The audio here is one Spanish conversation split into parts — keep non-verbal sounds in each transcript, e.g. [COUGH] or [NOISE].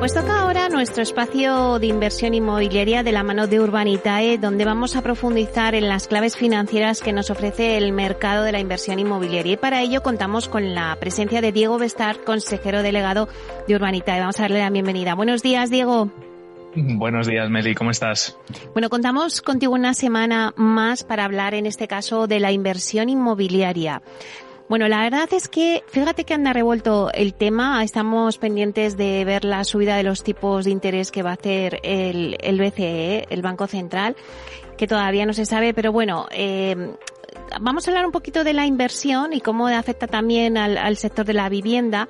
Pues toca ahora nuestro espacio de inversión inmobiliaria de la mano de Urbanitae, donde vamos a profundizar en las claves financieras que nos ofrece el mercado de la inversión inmobiliaria. Y para ello contamos con la presencia de Diego Bestar, consejero delegado de Urbanitae. Vamos a darle la bienvenida. Buenos días, Diego. Buenos días, Meli, ¿cómo estás? Bueno, contamos contigo una semana más para hablar, en este caso, de la inversión inmobiliaria. Bueno, la verdad es que fíjate que anda revuelto el tema. Estamos pendientes de ver la subida de los tipos de interés que va a hacer el, el BCE, el Banco Central, que todavía no se sabe, pero bueno, eh, vamos a hablar un poquito de la inversión y cómo afecta también al, al, sector de la vivienda.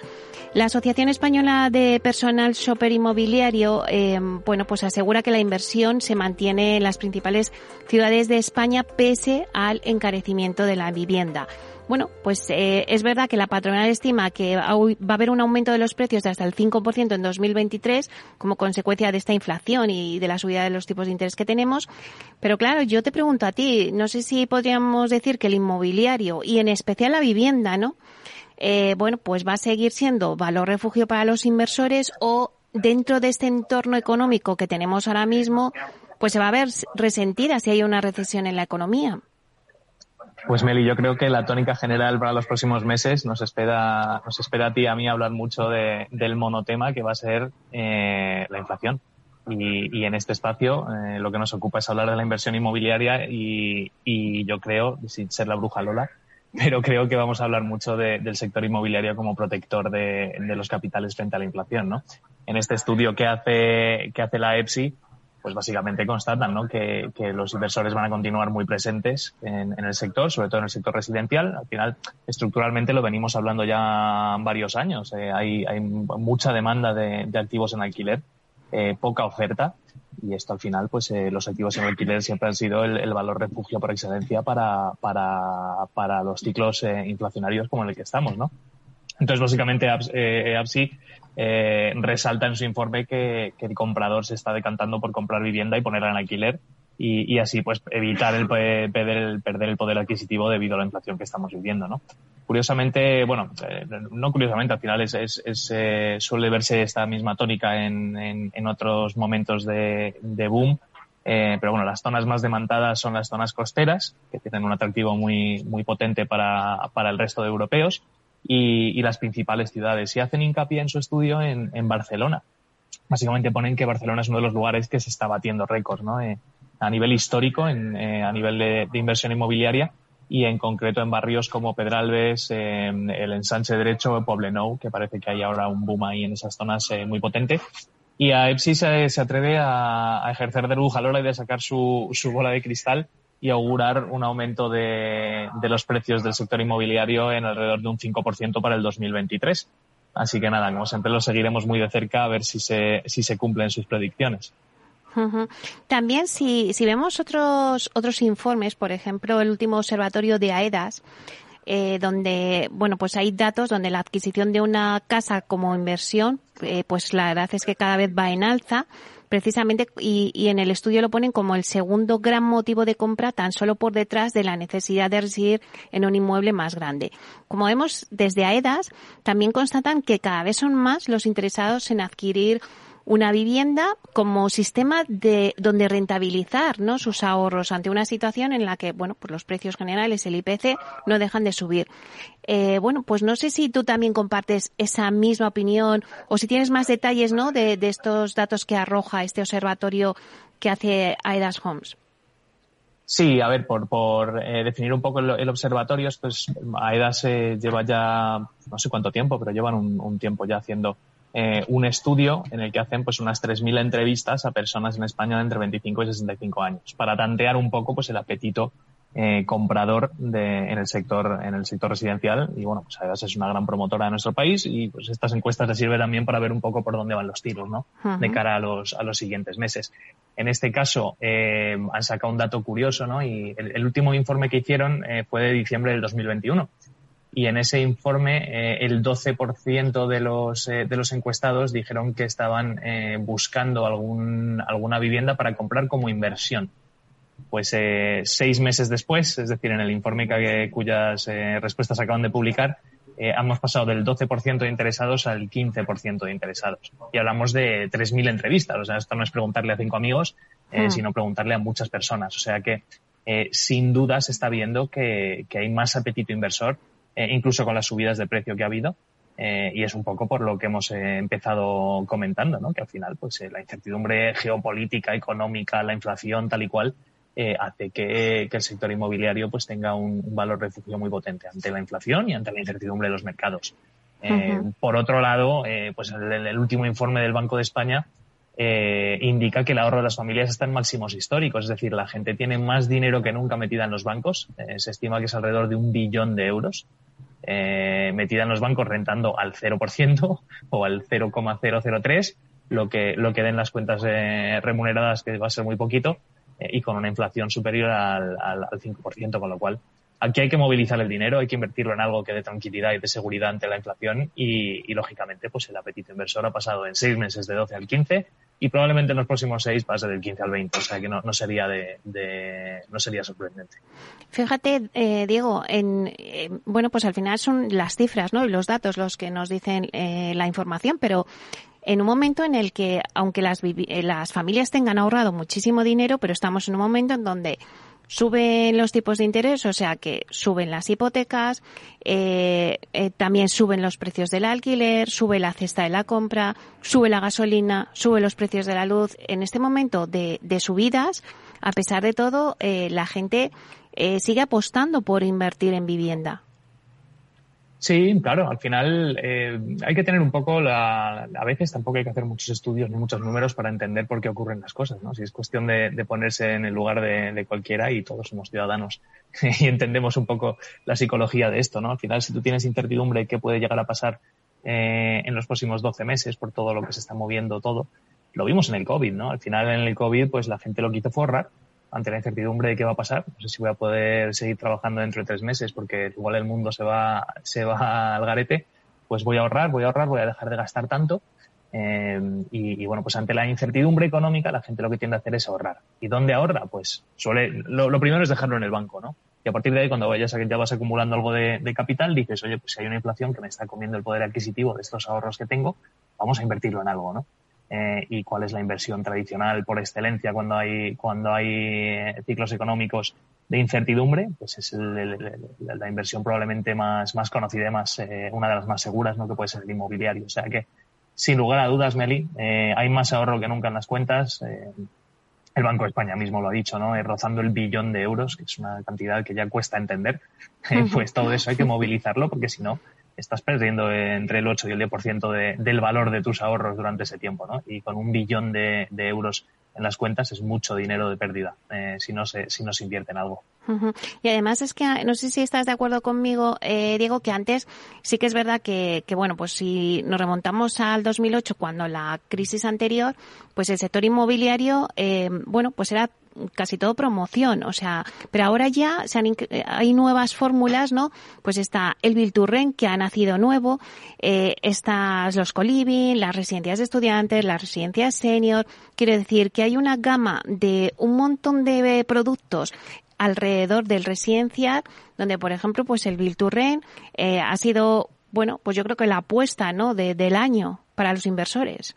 La Asociación Española de Personal Shopper Inmobiliario, eh, bueno, pues asegura que la inversión se mantiene en las principales ciudades de España pese al encarecimiento de la vivienda. Bueno, pues eh, es verdad que la patronal estima que va a haber un aumento de los precios de hasta el 5% en 2023 como consecuencia de esta inflación y de la subida de los tipos de interés que tenemos. Pero claro, yo te pregunto a ti, no sé si podríamos decir que el inmobiliario y en especial la vivienda, ¿no? Eh, bueno, pues va a seguir siendo valor refugio para los inversores o dentro de este entorno económico que tenemos ahora mismo, pues se va a ver resentida si hay una recesión en la economía. Pues Meli, yo creo que la tónica general para los próximos meses nos espera, nos espera a ti y a mí hablar mucho de, del monotema que va a ser eh, la inflación. Y, y, en este espacio eh, lo que nos ocupa es hablar de la inversión inmobiliaria y, y, yo creo, sin ser la bruja Lola, pero creo que vamos a hablar mucho de, del sector inmobiliario como protector de, de, los capitales frente a la inflación. ¿no? En este estudio que hace, que hace la EPSI, pues básicamente constatan ¿no? que, que, los inversores van a continuar muy presentes en, en, el sector, sobre todo en el sector residencial. Al final, estructuralmente lo venimos hablando ya varios años. Eh, hay, hay, mucha demanda de, de, activos en alquiler, eh, poca oferta. Y esto al final, pues eh, los activos en alquiler siempre han sido el, el valor refugio por excelencia para, para, para los ciclos inflacionarios como en el que estamos, ¿no? Entonces, básicamente, APSI eh, resalta en su informe que, que, el comprador se está decantando por comprar vivienda y ponerla en alquiler y, y así pues evitar el perder, el perder el poder adquisitivo debido a la inflación que estamos viviendo, ¿no? Curiosamente, bueno, eh, no curiosamente, al final es, es, es eh, suele verse esta misma tónica en, en, en otros momentos de, de boom. Eh, pero bueno, las zonas más demandadas son las zonas costeras, que tienen un atractivo muy, muy potente para, para el resto de europeos y, y, las principales ciudades. Y hacen hincapié en su estudio en, en, Barcelona. Básicamente ponen que Barcelona es uno de los lugares que se está batiendo récords, ¿no? Eh, a nivel histórico, en, eh, a nivel de, de, inversión inmobiliaria y en concreto en barrios como Pedralbes, eh, el ensanche derecho, Poblenou, que parece que hay ahora un boom ahí en esas zonas eh, muy potente. Y a EPSI se, se atreve a, a, ejercer de Lola y de sacar su, su bola de cristal y augurar un aumento de, los precios del sector inmobiliario en alrededor de un 5% para el 2023. Así que nada, como siempre lo seguiremos muy de cerca a ver si se, si se cumplen sus predicciones. También si, si vemos otros, otros informes, por ejemplo, el último observatorio de AEDAS, eh, donde, bueno, pues hay datos donde la adquisición de una casa como inversión, eh, pues la verdad es que cada vez va en alza precisamente, y, y, en el estudio lo ponen como el segundo gran motivo de compra, tan solo por detrás de la necesidad de residir en un inmueble más grande. Como vemos desde AEDAS, también constatan que cada vez son más los interesados en adquirir una vivienda como sistema de donde rentabilizar ¿no? sus ahorros ante una situación en la que bueno pues los precios generales el IPC no dejan de subir. Eh, bueno pues no sé si tú también compartes esa misma opinión o si tienes más detalles no de, estos datos que arroja este observatorio que hace Aedas Homes. Sí, a ver, por, por eh, definir un poco el, observatorio, pues AEDAS eh, lleva ya no sé cuánto tiempo, pero llevan un tiempo ya haciendo eh, un estudio en el que hacen pues unas 3.000 entrevistas a personas en España de entre 25 y 65 años para tantear un poco pues el apetito eh, comprador de, en el sector en el sector residencial. Y bueno pues además es una gran promotora de nuestro país y pues estas encuestas le sirven también para ver un poco por dónde van los tiros no uh -huh. de cara a los a los siguientes meses. En este caso eh, han sacado un dato curioso no y el, el último informe que hicieron eh, fue de diciembre del 2021 y en ese informe eh, el 12% de los, eh, de los encuestados dijeron que estaban eh, buscando algún, alguna vivienda para comprar como inversión. Pues seis meses después, es decir, en el informe que, cuyas respuestas acaban de publicar, hemos pasado del 12% de interesados al 15% de interesados. Y hablamos de 3.000 entrevistas. O sea, esto no es preguntarle a cinco amigos, hmm. sino preguntarle a muchas personas. O sea que, sin duda, se está viendo que, que hay más apetito inversor eh, incluso con las subidas de precio que ha habido. Eh, y es un poco por lo que hemos eh, empezado comentando, ¿no? que al final pues la incertidumbre geopolítica, económica, la inflación tal y cual hace que, el sector inmobiliario pues tenga un, valor refugio muy potente ante la inflación y ante la incertidumbre de los mercados. Por otro lado, pues el, último informe del Banco de España indica que el ahorro de las familias está en máximos históricos, es decir, la gente tiene más dinero que nunca metida en los bancos, se estima que es alrededor de un billón de euros, eh, metida en los bancos rentando al 0% o al 0,003, lo que, lo que den las cuentas eh, remuneradas, que va a ser muy poquito, eh, y con una inflación superior al, al, 5%, con lo cual aquí hay que movilizar el dinero, hay que invertirlo en algo que dé tranquilidad y de seguridad ante la inflación y, y, lógicamente pues el apetito inversor ha pasado en seis meses de 12 al 15 y probablemente en los próximos seis pase del 15 al 20, o sea que no, no sería de, no sería sorprendente. Fíjate, eh, Diego, en, eh, bueno, pues al final son las cifras, ¿no? Y los datos los que nos dicen eh, la información, pero en un momento en el que, aunque las, las familias tengan ahorrado muchísimo dinero, pero estamos en un momento en donde Suben los tipos de interés, o sea que suben las hipotecas, eh, eh, también suben los precios del alquiler, sube la cesta de la compra, sube la gasolina, sube los precios de la luz. En este momento de, subidas, a pesar de todo, eh, la gente sigue apostando por invertir en vivienda. Sí, claro, al final eh, hay que tener un poco, la, a veces tampoco hay que hacer muchos estudios ni muchos números para entender por qué ocurren las cosas, ¿no? Si es cuestión de, ponerse en el lugar de, cualquiera y todos somos ciudadanos [LAUGHS] y entendemos un poco la psicología de esto, ¿no? Al final, si tú tienes incertidumbre qué puede llegar a pasar eh, en los próximos 12 meses por todo lo que se está moviendo todo, lo vimos en el COVID, ¿no? Al final en el COVID, pues la gente lo quiso forrar ante la incertidumbre de qué va a pasar. No sé si voy a poder seguir trabajando dentro de tres meses porque igual el mundo se va, se va al garete. Pues voy a ahorrar, voy a ahorrar, voy a dejar de gastar tanto. Eh, y, bueno, pues ante la incertidumbre económica, la gente lo que tiende a hacer es ahorrar. ¿Y dónde ahorra? Pues suele, lo, primero es dejarlo en el banco, ¿no? Y a partir de ahí, cuando vayas, ya vas acumulando algo de, de, capital, dices, oye, pues si hay una inflación que me está comiendo el poder adquisitivo de estos ahorros que tengo, vamos a invertirlo en algo, ¿no? Eh, y cuál es la inversión tradicional por excelencia cuando hay, cuando hay eh, ciclos económicos de incertidumbre, pues es la inversión probablemente más, más conocida y más, eh, una de las más seguras, ¿no? que puede ser el inmobiliario. O sea que, sin lugar a dudas, Meli, eh, hay más ahorro que nunca en las cuentas. el Banco de España mismo lo ha dicho, ¿no? rozando el billón de euros, que es una cantidad que ya cuesta entender. [LAUGHS] pues todo eso hay que movilizarlo, porque si no, estás perdiendo entre el 8 y el 10% de, del valor de tus ahorros durante ese tiempo, ¿no? Y con un billón de, euros en las cuentas es mucho dinero de pérdida eh, si no se si no se invierte en algo. Y además es que no sé si estás de acuerdo conmigo, eh, Diego, que antes sí que es verdad que, que bueno, pues si nos remontamos al 2008 cuando la crisis anterior, pues el sector inmobiliario, eh, bueno, pues era casi todo promoción, o sea, pero ahora ya se han, hay nuevas fórmulas, ¿no? Pues está el Bilturren que ha nacido nuevo, eh, estas los coliving, las residencias de estudiantes, las residencias senior, quiero decir que hay una gama de un montón de productos alrededor del residencial, donde por ejemplo, pues el Bilturren eh, ha sido, bueno, pues yo creo que la apuesta, ¿no? De, del año para los inversores.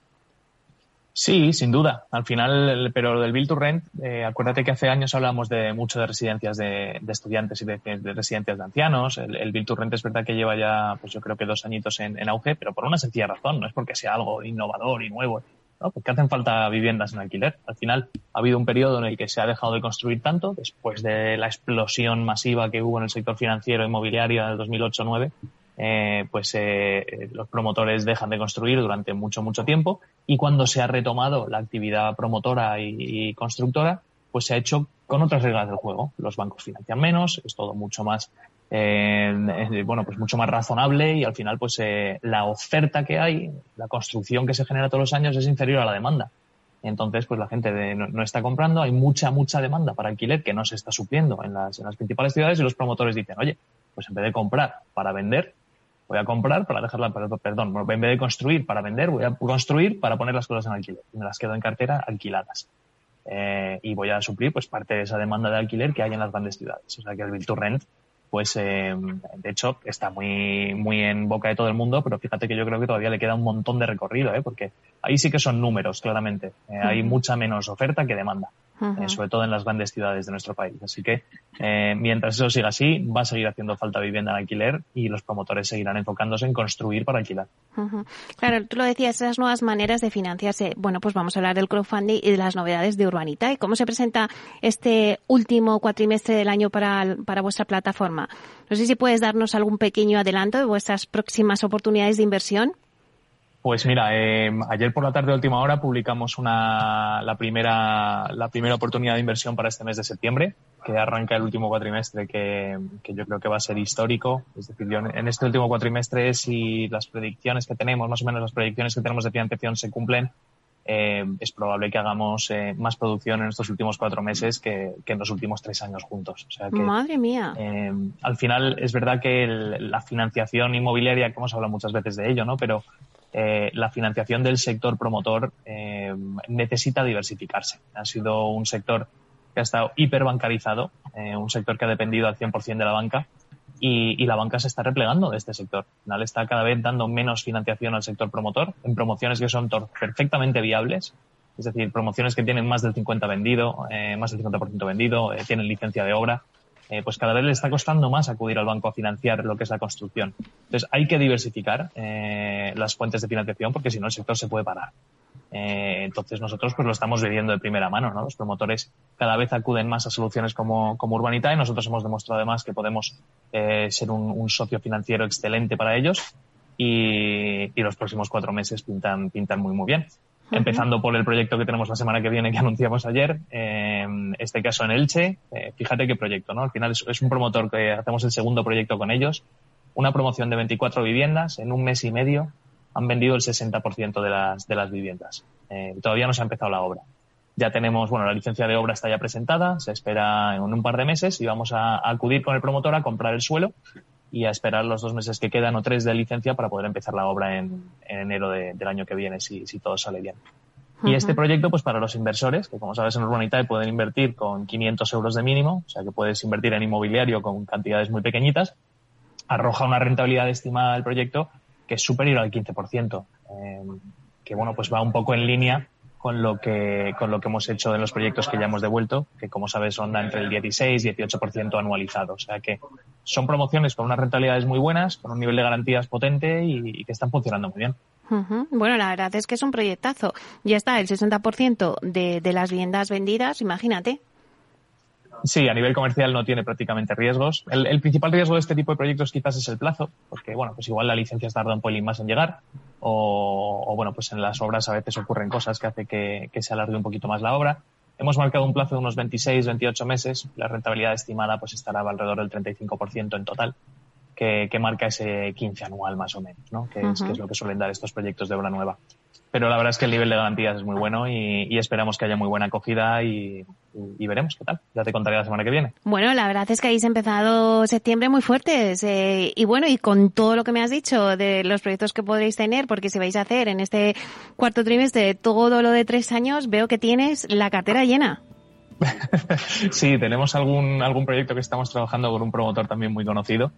Sí, sin duda. Al final, pero del Build to Rent, eh, acuérdate que hace años hablamos de mucho de residencias de, estudiantes y de, residencias de ancianos. El, el, Build to Rent es verdad que lleva ya, pues yo creo que dos añitos en, auge, pero por una sencilla razón. No es porque sea algo innovador y nuevo, ¿no? Porque hacen falta viviendas en alquiler. Al final, ha habido un periodo en el que se ha dejado de construir tanto, después de la explosión masiva que hubo en el sector financiero inmobiliario del 2008-2009 eh, pues eh, los promotores dejan de construir durante mucho, mucho tiempo y cuando se ha retomado la actividad promotora y, constructora, pues se ha hecho con otras reglas del juego. Los bancos financian menos, es todo mucho más, eh, bueno, pues mucho más razonable y al final, pues la oferta que hay, la construcción que se genera todos los años es inferior a la demanda. Entonces, pues la gente no, está comprando, hay mucha, mucha demanda para alquiler que no se está supliendo en las, en las principales ciudades y los promotores dicen, oye, Pues en vez de comprar para vender, voy a comprar para dejarla, perdón, en vez de construir para vender, voy a construir para poner las cosas en alquiler. Y me las quedo en cartera alquiladas. Eh, y voy a suplir pues parte de esa demanda de alquiler que hay en las grandes ciudades. O sea que el Build to Rent pues eh, de hecho está muy, muy en boca de todo el mundo, pero fíjate que yo creo que todavía le queda un montón de recorrido, ¿eh? porque ahí sí que son números, claramente. Eh, hay mucha menos oferta que demanda. Eh, sobre todo en las grandes ciudades de nuestro país. Así que eh, mientras eso siga así, va a seguir haciendo falta vivienda en alquiler y los promotores seguirán enfocándose en construir para alquilar. Claro, tú lo decías, esas nuevas maneras de financiarse. Bueno, pues vamos a hablar del crowdfunding y de las novedades de Urbanita y cómo se presenta este último cuatrimestre del año para, para vuestra plataforma. No sé si puedes darnos algún pequeño adelanto de vuestras próximas oportunidades de inversión. Pues mira, eh, ayer por la tarde de última hora publicamos una, la, primera, la primera oportunidad de inversión para este mes de septiembre, que arranca el último cuatrimestre, que, que yo creo que va a ser histórico. Es decir, yo en este último cuatrimestre, si las predicciones que tenemos, más o menos las predicciones que tenemos de financiación se cumplen, eh, es probable que hagamos eh, más producción en estos últimos cuatro meses que, que, en los últimos tres años juntos. O sea que, Madre mía. Eh, al final es verdad que el, la financiación inmobiliaria, que hemos hablado muchas veces de ello, ¿no? Pero eh, la financiación del sector promotor eh, necesita diversificarse. Ha sido un sector que ha estado hiperbancarizado, eh, un sector que ha dependido al 100% de la banca y, la banca se está replegando de este sector. Al final está cada vez dando menos financiación al sector promotor en promociones que son perfectamente viables, es decir, promociones que tienen más del 50 vendido, eh, más del 50% vendido, tienen licencia de obra eh, pues cada vez le está costando más acudir al banco a financiar lo que es la construcción. Entonces hay que diversificar eh, las fuentes de financiación porque si no el sector se puede parar. Eh, entonces nosotros pues lo estamos viviendo de primera mano, ¿no? Los promotores cada vez acuden más a soluciones como, como Urbanita y nosotros hemos demostrado además que podemos eh, ser un, un, socio financiero excelente para ellos y, y, los próximos cuatro meses pintan, pintan muy muy bien. Empezando por el proyecto que tenemos la semana que viene que anunciamos ayer, eh, este caso en Elche, eh, fíjate qué proyecto, ¿no? Al final es, un promotor que hacemos el segundo proyecto con ellos, una promoción de 24 viviendas en un mes y medio han vendido el 60% de las, de las viviendas. Eh, todavía no se ha empezado la obra. Ya tenemos, bueno, la licencia de obra está ya presentada, se espera en un par de meses y vamos a acudir con el promotor a comprar el suelo y a esperar los dos meses que quedan o tres de licencia para poder empezar la obra en, en enero de, del año que viene, si, si todo sale bien. Uh -huh. Y este proyecto, pues para los inversores, que como sabes en Urbanitae pueden invertir con 500 euros de mínimo, o sea que puedes invertir en inmobiliario con cantidades muy pequeñitas, arroja una rentabilidad estimada del proyecto que es superior al 15%, eh, que bueno, pues va un poco en línea con lo que con lo que hemos hecho en los proyectos que ya hemos devuelto, que como sabes ronda entre el 16 y 18% anualizado. O sea que son promociones con unas rentabilidades muy buenas, con un nivel de garantías potente y, y que están funcionando muy bien. Uh -huh. Bueno, la verdad es que es un proyectazo. Ya está el 60% de, de las viviendas vendidas, imagínate. Sí, a nivel comercial no tiene prácticamente riesgos. El, el, principal riesgo de este tipo de proyectos quizás es el plazo, porque bueno, pues igual la licencia tarda un pelín más en llegar, o, o, bueno, pues en las obras a veces ocurren cosas que hace que, que, se alargue un poquito más la obra. Hemos marcado un plazo de unos 26, 28 meses. La rentabilidad estimada pues estará alrededor del 35% en total, que, que, marca ese 15 anual más o menos, ¿no? Que, uh -huh. es, que es lo que suelen dar estos proyectos de obra nueva pero la verdad es que el nivel de garantías es muy bueno y, y esperamos que haya muy buena acogida y, y, veremos qué tal. Ya te contaré la semana que viene. Bueno, la verdad es que habéis empezado septiembre muy fuertes eh, y bueno, y con todo lo que me has dicho de los proyectos que podréis tener, porque si vais a hacer en este cuarto trimestre todo lo de tres años, veo que tienes la cartera llena. [LAUGHS] sí, tenemos algún, algún proyecto que estamos trabajando con un promotor también muy conocido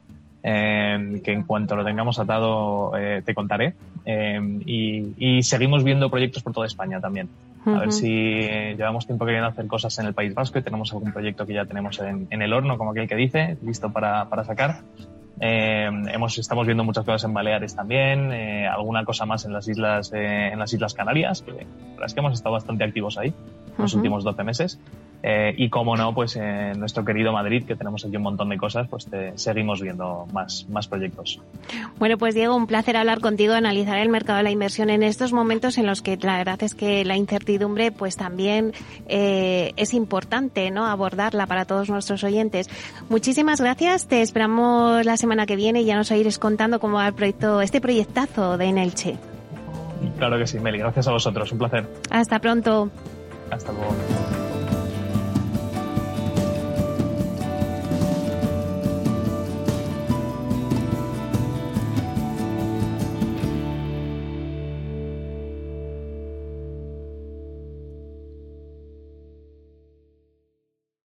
eh, que en cuanto lo tengamos atado eh, te contaré. Eh, y, y, seguimos viendo proyectos por toda España también. A uh -huh. ver si llevamos tiempo queriendo hacer cosas en el País Vasco y tenemos algún proyecto que ya tenemos en, en el horno, como aquel que dice, listo para, para sacar. Eh, hemos, estamos viendo muchas cosas en Baleares también, eh, alguna cosa más en las islas, eh, en las islas Canarias, que la verdad es que hemos estado bastante activos ahí los uh -huh. últimos 12 meses. Eh, y como no, pues en nuestro querido Madrid, que tenemos aquí un montón de cosas, pues te, seguimos viendo más, más proyectos. Bueno, pues Diego, un placer hablar contigo, analizar el mercado de la inversión en estos momentos en los que la verdad es que la incertidumbre pues también eh, es importante, ¿no? Abordarla para todos nuestros oyentes. Muchísimas gracias, te esperamos la semana que viene y ya nos irás contando cómo va el proyecto, este proyectazo de Enelche. Claro que sí, Meli, gracias a vosotros, un placer. Hasta pronto. Hasta luego.